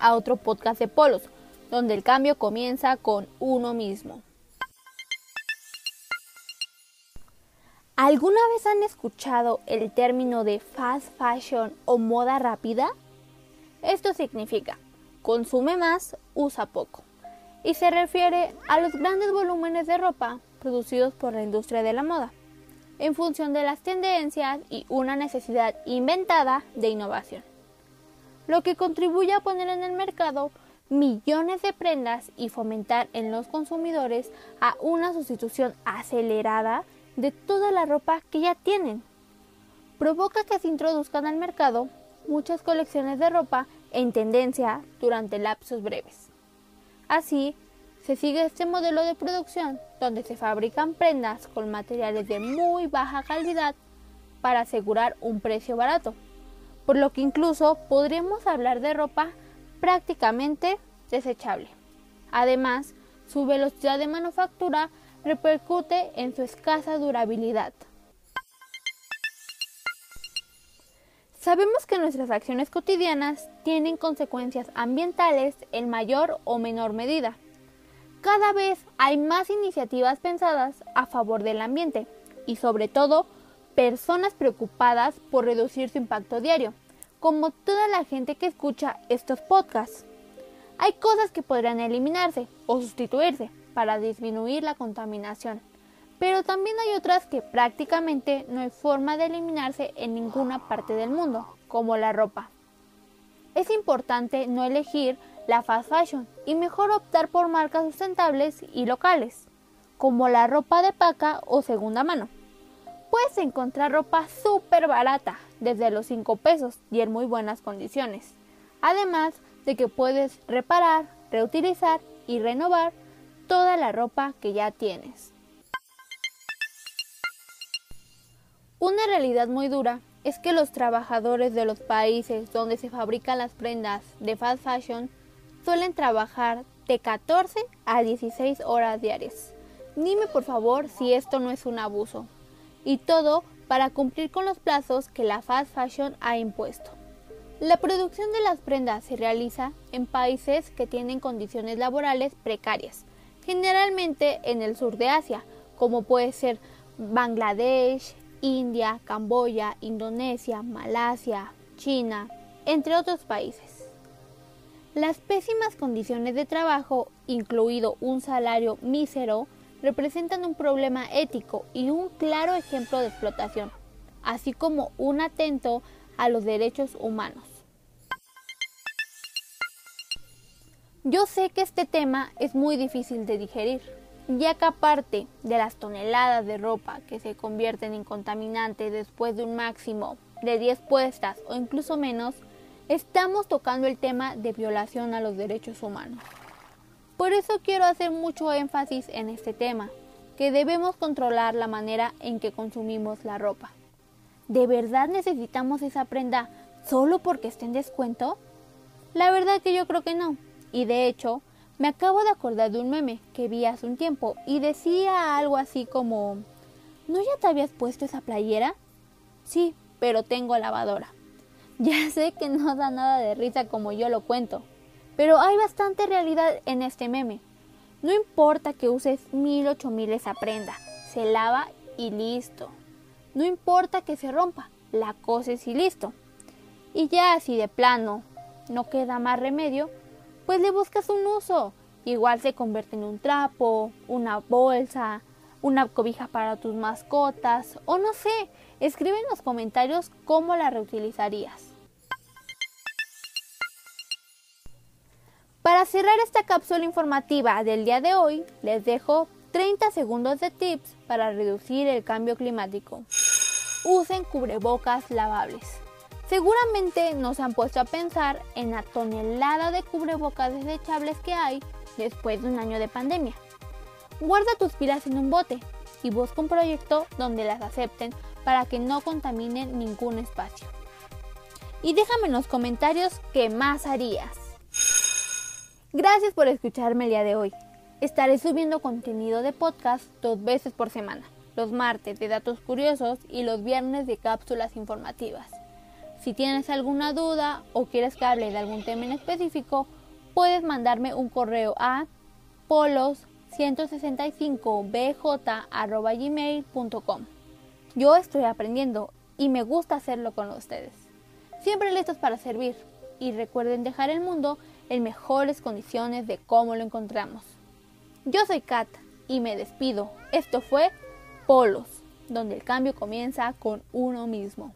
a otro podcast de Polos, donde el cambio comienza con uno mismo. ¿Alguna vez han escuchado el término de fast fashion o moda rápida? Esto significa consume más, usa poco, y se refiere a los grandes volúmenes de ropa producidos por la industria de la moda, en función de las tendencias y una necesidad inventada de innovación, lo que contribuye a poner en el mercado millones de prendas y fomentar en los consumidores a una sustitución acelerada de toda la ropa que ya tienen. Provoca que se introduzcan al mercado muchas colecciones de ropa en tendencia durante lapsos breves. Así, se sigue este modelo de producción donde se fabrican prendas con materiales de muy baja calidad para asegurar un precio barato, por lo que incluso podríamos hablar de ropa prácticamente desechable. Además, su velocidad de manufactura repercute en su escasa durabilidad. Sabemos que nuestras acciones cotidianas tienen consecuencias ambientales en mayor o menor medida. Cada vez hay más iniciativas pensadas a favor del ambiente y sobre todo personas preocupadas por reducir su impacto diario, como toda la gente que escucha estos podcasts. Hay cosas que podrían eliminarse o sustituirse para disminuir la contaminación, pero también hay otras que prácticamente no hay forma de eliminarse en ninguna parte del mundo, como la ropa. Es importante no elegir la fast fashion y mejor optar por marcas sustentables y locales, como la ropa de paca o segunda mano. Puedes encontrar ropa súper barata, desde los 5 pesos y en muy buenas condiciones. Además de que puedes reparar, reutilizar y renovar toda la ropa que ya tienes. Una realidad muy dura es que los trabajadores de los países donde se fabrican las prendas de fast fashion suelen trabajar de 14 a 16 horas diarias. Dime por favor si esto no es un abuso. Y todo para cumplir con los plazos que la fast fashion ha impuesto. La producción de las prendas se realiza en países que tienen condiciones laborales precarias, generalmente en el sur de Asia, como puede ser Bangladesh, India, Camboya, Indonesia, Malasia, China, entre otros países. Las pésimas condiciones de trabajo, incluido un salario mísero, representan un problema ético y un claro ejemplo de explotación, así como un atento a los derechos humanos. Yo sé que este tema es muy difícil de digerir, ya que aparte de las toneladas de ropa que se convierten en contaminantes después de un máximo de 10 puestas o incluso menos, estamos tocando el tema de violación a los derechos humanos. Por eso quiero hacer mucho énfasis en este tema, que debemos controlar la manera en que consumimos la ropa. ¿De verdad necesitamos esa prenda solo porque esté en descuento? La verdad que yo creo que no. Y de hecho, me acabo de acordar de un meme que vi hace un tiempo y decía algo así como ¿No ya te habías puesto esa playera? Sí, pero tengo lavadora. Ya sé que no da nada de risa como yo lo cuento, pero hay bastante realidad en este meme. No importa que uses mil ocho mil esa prenda, se lava y listo. No importa que se rompa, la coses y listo. Y ya así de plano no queda más remedio, pues le buscas un uso. Igual se convierte en un trapo, una bolsa, una cobija para tus mascotas o no sé, escribe en los comentarios cómo la reutilizarías. Para cerrar esta cápsula informativa del día de hoy, les dejo 30 segundos de tips para reducir el cambio climático. Usen cubrebocas lavables. Seguramente nos han puesto a pensar en la tonelada de cubrebocas desechables que hay después de un año de pandemia. Guarda tus pilas en un bote y busca un proyecto donde las acepten para que no contaminen ningún espacio. Y déjame en los comentarios qué más harías. Gracias por escucharme el día de hoy. Estaré subiendo contenido de podcast dos veces por semana, los martes de datos curiosos y los viernes de cápsulas informativas. Si tienes alguna duda o quieres que hable de algún tema en específico, puedes mandarme un correo a polos165bj.gmail.com. Yo estoy aprendiendo y me gusta hacerlo con ustedes. Siempre listos para servir y recuerden dejar el mundo en mejores condiciones de cómo lo encontramos. Yo soy Kat y me despido. Esto fue Polos, donde el cambio comienza con uno mismo.